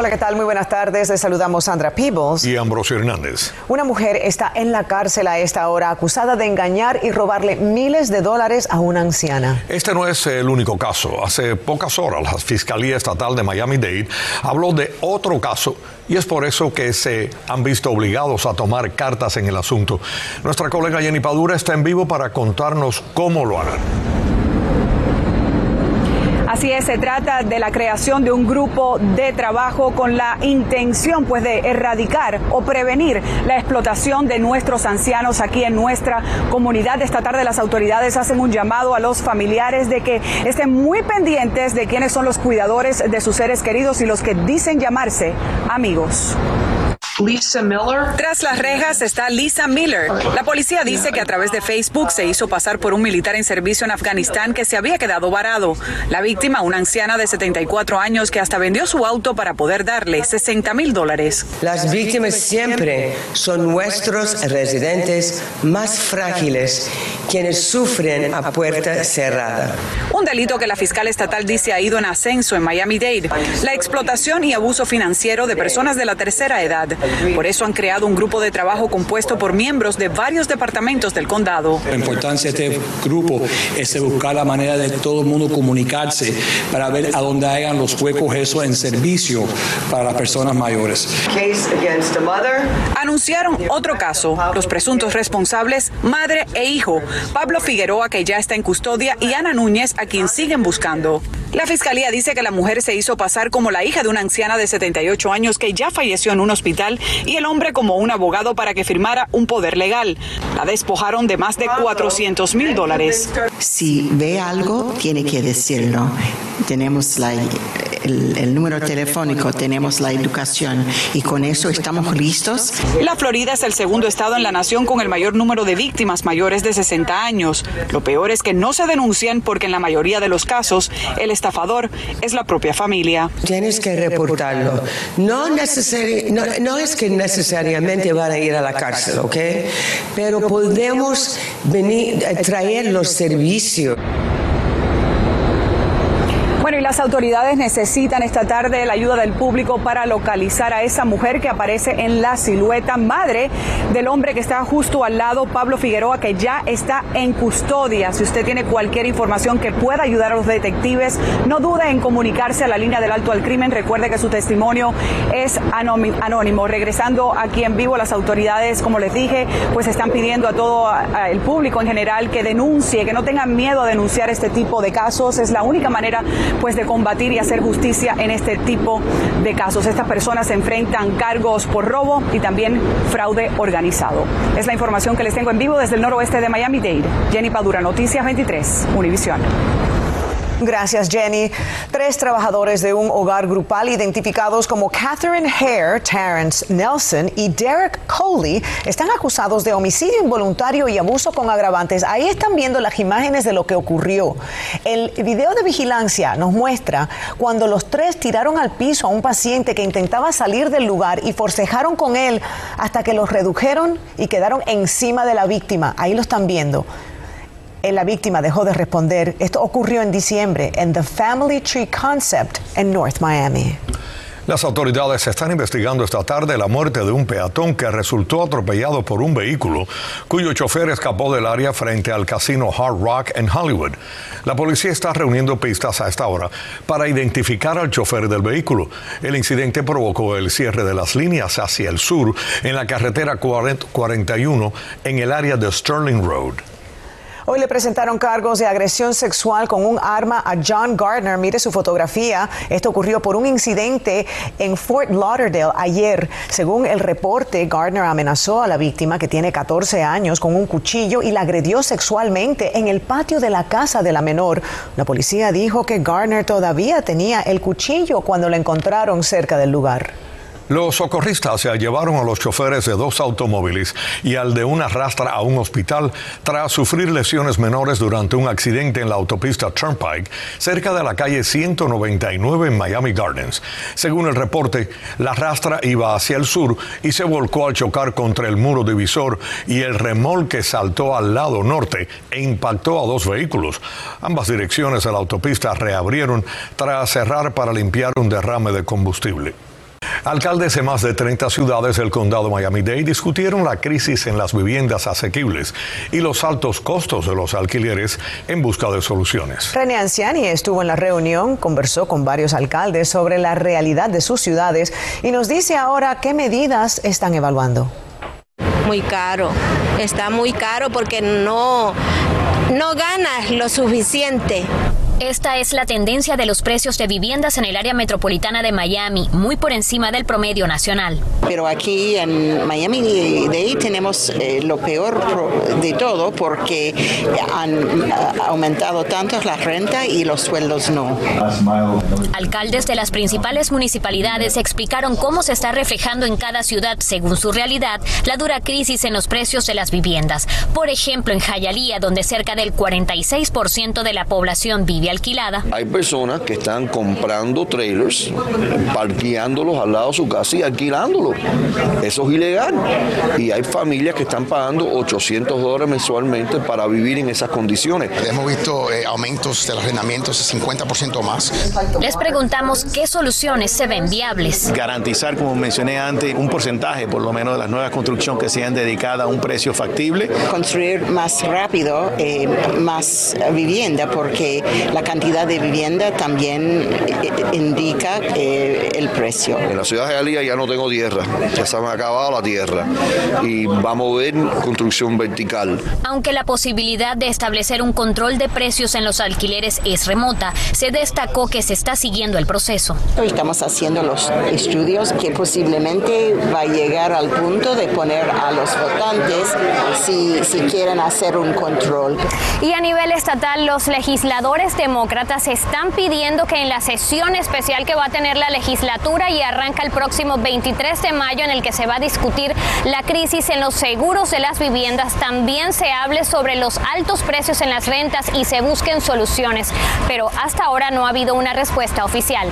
Hola, ¿qué tal? Muy buenas tardes. Les saludamos Sandra Peebles. Y Ambrosio Hernández. Una mujer está en la cárcel a esta hora acusada de engañar y robarle miles de dólares a una anciana. Este no es el único caso. Hace pocas horas la Fiscalía Estatal de Miami-Dade habló de otro caso y es por eso que se han visto obligados a tomar cartas en el asunto. Nuestra colega Jenny Padura está en vivo para contarnos cómo lo harán. Así es, se trata de la creación de un grupo de trabajo con la intención pues de erradicar o prevenir la explotación de nuestros ancianos aquí en nuestra comunidad. Esta tarde las autoridades hacen un llamado a los familiares de que estén muy pendientes de quiénes son los cuidadores de sus seres queridos y los que dicen llamarse amigos. Lisa Miller. Tras las rejas está Lisa Miller. La policía dice que a través de Facebook se hizo pasar por un militar en servicio en Afganistán que se había quedado varado. La víctima, una anciana de 74 años que hasta vendió su auto para poder darle 60 mil dólares. Las víctimas siempre son nuestros residentes más frágiles, quienes sufren a puerta cerrada. Un delito que la fiscal estatal dice ha ido en ascenso en Miami-Dade. La explotación y abuso financiero de personas de la tercera edad. Por eso han creado un grupo de trabajo compuesto por miembros de varios departamentos del condado. La importancia de este grupo es buscar la manera de todo el mundo comunicarse para ver a dónde hagan los huecos eso en servicio para las personas mayores. Anunciaron otro caso. Los presuntos responsables, madre e hijo, Pablo Figueroa, que ya está en custodia, y Ana Núñez, a quien siguen buscando. La fiscalía dice que la mujer se hizo pasar como la hija de una anciana de 78 años que ya falleció en un hospital y el hombre como un abogado para que firmara un poder legal. La despojaron de más de 400 mil dólares. Si ve algo, tiene que decirlo. Tenemos la, el, el, número telefónico, tenemos la educación y con eso estamos listos. La Florida es el segundo estado en la nación con el mayor número de víctimas mayores de 60 años. Lo peor es que no se denuncian porque en la mayoría de los casos el estafador es la propia familia. Tienes que reportarlo. No, necesari no, no es que necesariamente van a ir a la cárcel, ¿ok? Pero podemos venir, traer los servicios. Bueno, y las autoridades necesitan esta tarde la ayuda del público para localizar a esa mujer que aparece en la silueta, madre del hombre que está justo al lado, Pablo Figueroa, que ya está en custodia. Si usted tiene cualquier información que pueda ayudar a los detectives, no dude en comunicarse a la línea del alto al crimen. Recuerde que su testimonio es anónimo. Regresando aquí en vivo, las autoridades, como les dije, pues están pidiendo a todo el público en general que denuncie, que no tengan miedo a denunciar este tipo de casos. Es la única manera pues de combatir y hacer justicia en este tipo de casos. Estas personas se enfrentan cargos por robo y también fraude organizado. Es la información que les tengo en vivo desde el noroeste de Miami-Dade. Jenny Padura, Noticias 23, Univisión. Gracias, Jenny. Tres trabajadores de un hogar grupal identificados como Catherine Hare, Terrence Nelson y Derek Coley están acusados de homicidio involuntario y abuso con agravantes. Ahí están viendo las imágenes de lo que ocurrió. El video de vigilancia nos muestra cuando los tres tiraron al piso a un paciente que intentaba salir del lugar y forcejaron con él hasta que los redujeron y quedaron encima de la víctima. Ahí lo están viendo la víctima dejó de responder. Esto ocurrió en diciembre en The Family Tree Concept en North Miami. Las autoridades están investigando esta tarde la muerte de un peatón que resultó atropellado por un vehículo cuyo chofer escapó del área frente al casino Hard Rock en Hollywood. La policía está reuniendo pistas a esta hora para identificar al chofer del vehículo. El incidente provocó el cierre de las líneas hacia el sur en la carretera 41 en el área de Sterling Road. Hoy le presentaron cargos de agresión sexual con un arma a John Gardner. Mire su fotografía. Esto ocurrió por un incidente en Fort Lauderdale ayer. Según el reporte, Gardner amenazó a la víctima, que tiene 14 años, con un cuchillo y la agredió sexualmente en el patio de la casa de la menor. La policía dijo que Gardner todavía tenía el cuchillo cuando lo encontraron cerca del lugar. Los socorristas se llevaron a los choferes de dos automóviles y al de una rastra a un hospital tras sufrir lesiones menores durante un accidente en la autopista Turnpike cerca de la calle 199 en Miami Gardens. Según el reporte, la rastra iba hacia el sur y se volcó al chocar contra el muro divisor y el remolque saltó al lado norte e impactó a dos vehículos. Ambas direcciones de la autopista reabrieron tras cerrar para limpiar un derrame de combustible. Alcaldes de más de 30 ciudades del condado Miami-Dade discutieron la crisis en las viviendas asequibles y los altos costos de los alquileres en busca de soluciones. René Anciani estuvo en la reunión, conversó con varios alcaldes sobre la realidad de sus ciudades y nos dice ahora qué medidas están evaluando. Muy caro, está muy caro porque no, no ganas lo suficiente. Esta es la tendencia de los precios de viviendas en el área metropolitana de Miami, muy por encima del promedio nacional. Pero aquí en Miami de tenemos eh, lo peor de todo porque han aumentado tanto la renta y los sueldos no. Alcaldes de las principales municipalidades explicaron cómo se está reflejando en cada ciudad, según su realidad, la dura crisis en los precios de las viviendas. Por ejemplo, en Hialeah, donde cerca del 46% de la población vive alquilada. Hay personas que están comprando trailers, parqueándolos al lado de su casa y alquilándolos. Eso es ilegal. Y hay familias que están pagando 800 dólares mensualmente para vivir en esas condiciones. Hemos visto eh, aumentos de los arrendamientos de 50% más. Les preguntamos qué soluciones se ven viables. Garantizar, como mencioné antes, un porcentaje por lo menos de las nuevas construcciones que sean dedicadas a un precio factible. Construir más rápido, eh, más vivienda, porque la cantidad de vivienda también eh, indica eh, el precio. En la ciudad de Jalía ya no tengo tierra, ya se me ha acabado la tierra y vamos a ver construcción vertical. Aunque la posibilidad de establecer un control de precios en los alquileres es remota, se destacó que se está siguiendo el proceso. Estamos haciendo los estudios que posiblemente va a llegar al punto de poner a los votantes si, si quieren hacer un control. Y a nivel estatal, los legisladores de demócratas están pidiendo que en la sesión especial que va a tener la legislatura y arranca el próximo 23 de mayo en el que se va a discutir la crisis en los seguros de las viviendas, también se hable sobre los altos precios en las rentas y se busquen soluciones. Pero hasta ahora no ha habido una respuesta oficial.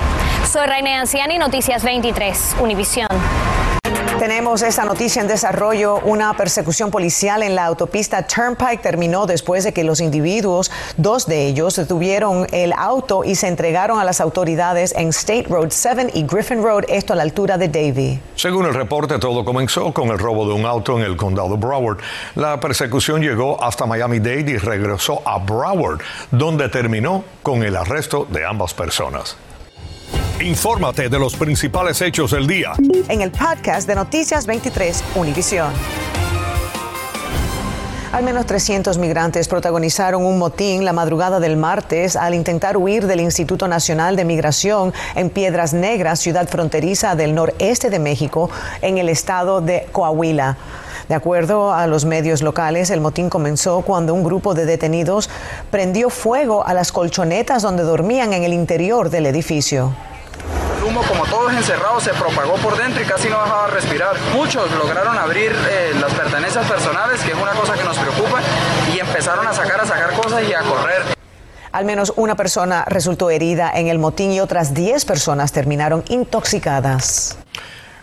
Soy Reine Anciani, Noticias 23, Univisión. Tenemos esta noticia en desarrollo. Una persecución policial en la autopista Turnpike terminó después de que los individuos, dos de ellos, detuvieron el auto y se entregaron a las autoridades en State Road 7 y Griffin Road, esto a la altura de Davie. Según el reporte, todo comenzó con el robo de un auto en el condado Broward. La persecución llegó hasta Miami-Dade y regresó a Broward, donde terminó con el arresto de ambas personas. Infórmate de los principales hechos del día. En el podcast de Noticias 23, Univisión. Al menos 300 migrantes protagonizaron un motín la madrugada del martes al intentar huir del Instituto Nacional de Migración en Piedras Negras, ciudad fronteriza del noreste de México, en el estado de Coahuila. De acuerdo a los medios locales, el motín comenzó cuando un grupo de detenidos prendió fuego a las colchonetas donde dormían en el interior del edificio humo, como todos encerrados, se propagó por dentro y casi no dejaba respirar. Muchos lograron abrir eh, las pertenencias personales, que es una cosa que nos preocupa, y empezaron a sacar, a sacar cosas y a correr. Al menos una persona resultó herida en el motín y otras 10 personas terminaron intoxicadas.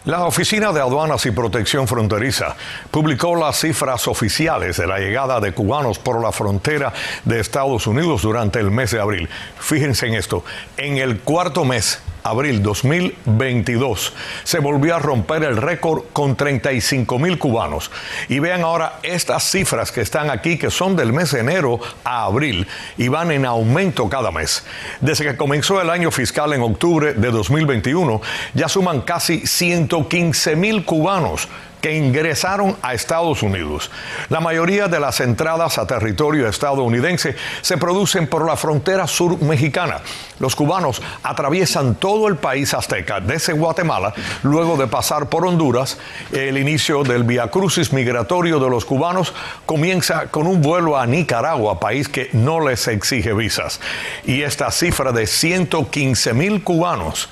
La Oficina de Aduanas y Protección Fronteriza publicó las cifras oficiales de la llegada de cubanos por la frontera de Estados Unidos durante el mes de abril. Fíjense en esto, en el cuarto mes abril 2022 se volvió a romper el récord con 35 mil cubanos. Y vean ahora estas cifras que están aquí, que son del mes de enero a abril y van en aumento cada mes. Desde que comenzó el año fiscal en octubre de 2021, ya suman casi 115 mil cubanos que ingresaron a Estados Unidos. La mayoría de las entradas a territorio estadounidense se producen por la frontera sur mexicana. Los cubanos atraviesan todo el país azteca desde Guatemala, luego de pasar por Honduras. El inicio del Via Crucis migratorio de los cubanos comienza con un vuelo a Nicaragua, país que no les exige visas. Y esta cifra de 115 mil cubanos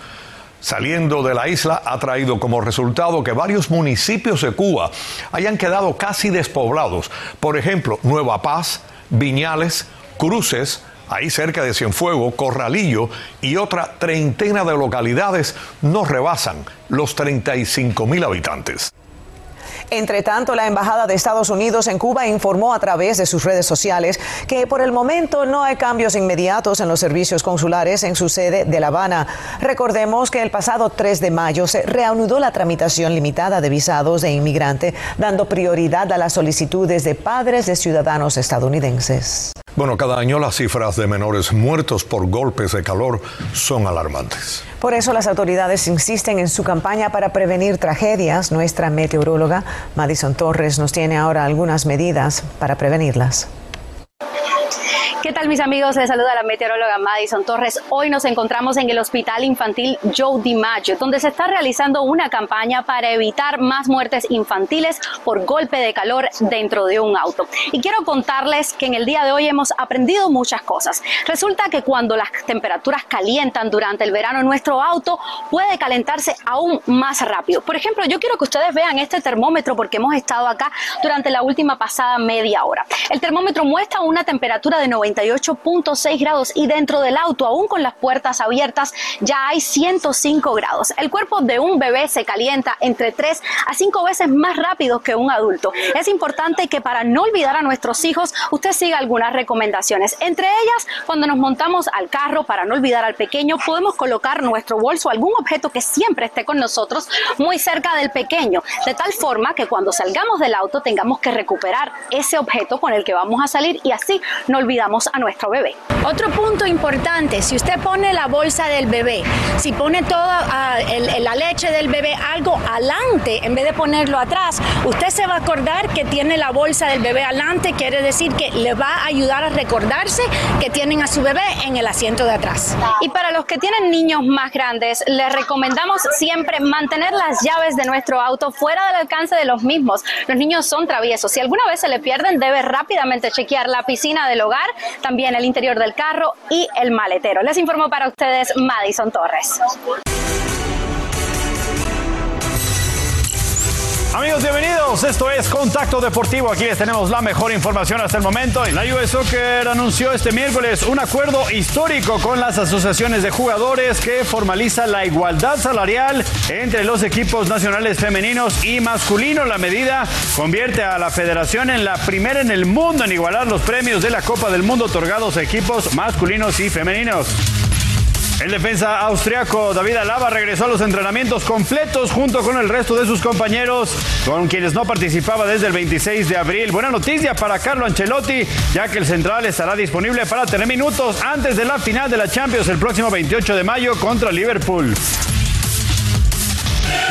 saliendo de la isla ha traído como resultado que varios municipios de Cuba hayan quedado casi despoblados. Por ejemplo, Nueva Paz, Viñales, Cruces, ahí cerca de Cienfuegos, Corralillo y otra treintena de localidades no rebasan los 35 mil habitantes. Entre tanto, la Embajada de Estados Unidos en Cuba informó a través de sus redes sociales que por el momento no hay cambios inmediatos en los servicios consulares en su sede de La Habana. Recordemos que el pasado 3 de mayo se reanudó la tramitación limitada de visados de inmigrante, dando prioridad a las solicitudes de padres de ciudadanos estadounidenses. Bueno, cada año las cifras de menores muertos por golpes de calor son alarmantes. Por eso las autoridades insisten en su campaña para prevenir tragedias. Nuestra meteoróloga Madison Torres nos tiene ahora algunas medidas para prevenirlas. ¿Qué tal mis amigos? Les saluda la meteoróloga Madison Torres. Hoy nos encontramos en el Hospital Infantil Joe DiMaggio, donde se está realizando una campaña para evitar más muertes infantiles por golpe de calor dentro de un auto. Y quiero contarles que en el día de hoy hemos aprendido muchas cosas. Resulta que cuando las temperaturas calientan durante el verano, nuestro auto puede calentarse aún más rápido. Por ejemplo, yo quiero que ustedes vean este termómetro porque hemos estado acá durante la última pasada media hora. El termómetro muestra una temperatura de 90 98.6 grados y dentro del auto, aún con las puertas abiertas, ya hay 105 grados. El cuerpo de un bebé se calienta entre 3 a 5 veces más rápido que un adulto. Es importante que para no olvidar a nuestros hijos, usted siga algunas recomendaciones. Entre ellas, cuando nos montamos al carro, para no olvidar al pequeño, podemos colocar nuestro bolso algún objeto que siempre esté con nosotros muy cerca del pequeño, de tal forma que cuando salgamos del auto tengamos que recuperar ese objeto con el que vamos a salir y así no olvidamos a nuestro bebé. Otro punto importante, si usted pone la bolsa del bebé, si pone toda ah, la leche del bebé algo adelante en vez de ponerlo atrás, usted se va a acordar que tiene la bolsa del bebé adelante, quiere decir que le va a ayudar a recordarse que tienen a su bebé en el asiento de atrás. Y para los que tienen niños más grandes, les recomendamos siempre mantener las llaves de nuestro auto fuera del alcance de los mismos. Los niños son traviesos. Si alguna vez se le pierden, debe rápidamente chequear la piscina del hogar también el interior del carro y el maletero. Les informo para ustedes Madison Torres. Amigos, bienvenidos. Esto es Contacto Deportivo. Aquí les tenemos la mejor información hasta el momento. La US Soccer anunció este miércoles un acuerdo histórico con las asociaciones de jugadores que formaliza la igualdad salarial entre los equipos nacionales femeninos y masculinos. La medida convierte a la federación en la primera en el mundo en igualar los premios de la Copa del Mundo otorgados a equipos masculinos y femeninos. El defensa austriaco David Alaba regresó a los entrenamientos completos junto con el resto de sus compañeros, con quienes no participaba desde el 26 de abril. Buena noticia para Carlo Ancelotti, ya que el central estará disponible para tener minutos antes de la final de la Champions el próximo 28 de mayo contra Liverpool.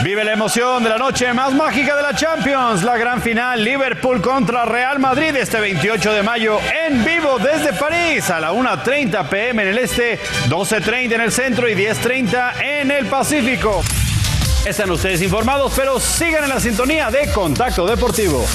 Vive la emoción de la noche más mágica de la Champions, la gran final Liverpool contra Real Madrid este 28 de mayo en vivo desde París a la 1.30 pm en el este, 12.30 en el centro y 10.30 en el Pacífico. Están ustedes informados, pero sigan en la sintonía de Contacto Deportivo.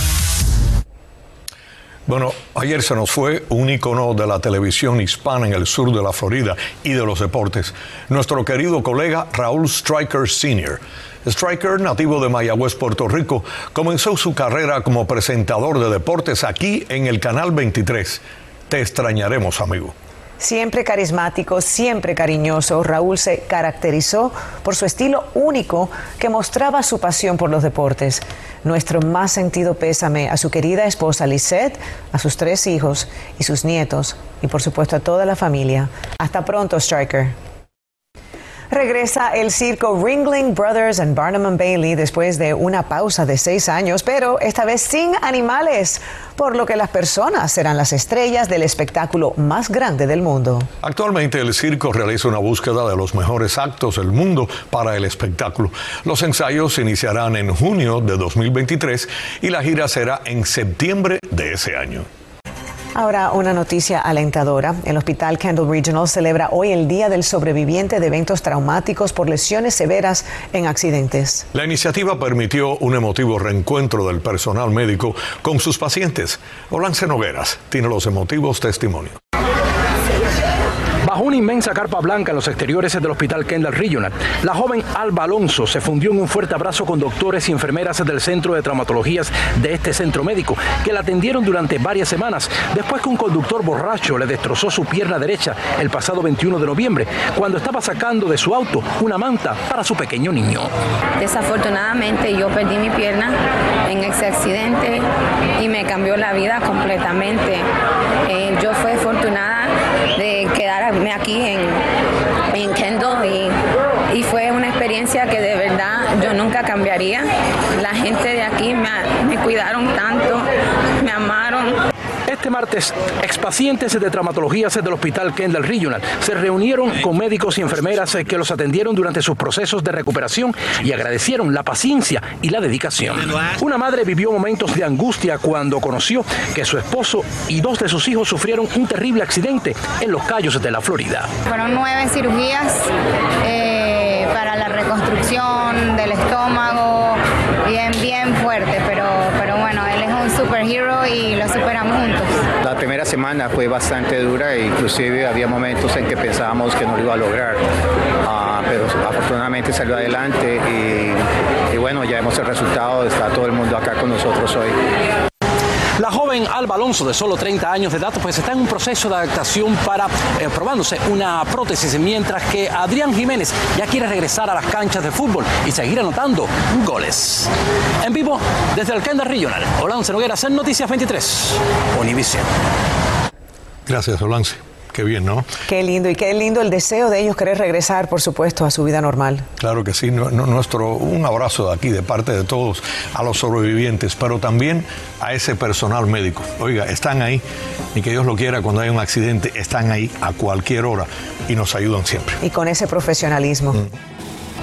Bueno, ayer se nos fue un icono de la televisión hispana en el sur de la Florida y de los deportes, nuestro querido colega Raúl Stryker Sr. Striker, nativo de Mayagüez, Puerto Rico, comenzó su carrera como presentador de deportes aquí en el Canal 23. Te extrañaremos, amigo. Siempre carismático, siempre cariñoso, Raúl se caracterizó por su estilo único que mostraba su pasión por los deportes. Nuestro más sentido pésame a su querida esposa Lisette, a sus tres hijos y sus nietos y por supuesto a toda la familia. Hasta pronto, Striker. Regresa el circo Ringling Brothers and Barnum Bailey después de una pausa de seis años, pero esta vez sin animales, por lo que las personas serán las estrellas del espectáculo más grande del mundo. Actualmente el circo realiza una búsqueda de los mejores actos del mundo para el espectáculo. Los ensayos iniciarán en junio de 2023 y la gira será en septiembre de ese año. Ahora una noticia alentadora. El Hospital Kendall Regional celebra hoy el Día del Sobreviviente de Eventos Traumáticos por Lesiones Severas en Accidentes. La iniciativa permitió un emotivo reencuentro del personal médico con sus pacientes. Olance Nogueras tiene los emotivos testimonios. Bajo una inmensa carpa blanca en los exteriores del Hospital Kendall Regional, la joven Alba Alonso se fundió en un fuerte abrazo con doctores y enfermeras del Centro de Traumatologías de este centro médico, que la atendieron durante varias semanas, después que un conductor borracho le destrozó su pierna derecha el pasado 21 de noviembre, cuando estaba sacando de su auto una manta para su pequeño niño. Desafortunadamente yo perdí mi pierna en ese accidente y me cambió la vida completamente. Eh, yo fui afortunada de quedarme aquí en, en Kendall y, y, fue una experiencia que de verdad yo nunca cambiaría. La gente de aquí me, me cuidaron tanto, me amaron. Este martes, expacientes de traumatologías del Hospital Kendall Regional se reunieron con médicos y enfermeras que los atendieron durante sus procesos de recuperación y agradecieron la paciencia y la dedicación. Una madre vivió momentos de angustia cuando conoció que su esposo y dos de sus hijos sufrieron un terrible accidente en los Cayos de la Florida. Fueron nueve cirugías eh, para la reconstrucción del estómago, bien, bien fuerte, pero, pero bueno, él es un superhero y lo superamos juntos. La primera fue bastante dura e inclusive había momentos en que pensábamos que no lo iba a lograr, uh, pero afortunadamente salió adelante y, bueno, ya vemos el resultado, está todo el mundo acá con nosotros hoy. La joven Alba Alonso, de solo 30 años de edad, pues está en un proceso de adaptación para eh, probándose una prótesis, mientras que Adrián Jiménez ya quiere regresar a las canchas de fútbol y seguir anotando goles. En vivo, desde el Kendall Regional, Olance Noguera, en Noticias 23, Univision. Gracias, Olance. Qué bien, ¿no? Qué lindo y qué lindo el deseo de ellos querer regresar, por supuesto, a su vida normal. Claro que sí. Nuestro, un abrazo de aquí, de parte de todos, a los sobrevivientes, pero también a ese personal médico. Oiga, están ahí y que Dios lo quiera, cuando hay un accidente, están ahí a cualquier hora y nos ayudan siempre. Y con ese profesionalismo. Mm.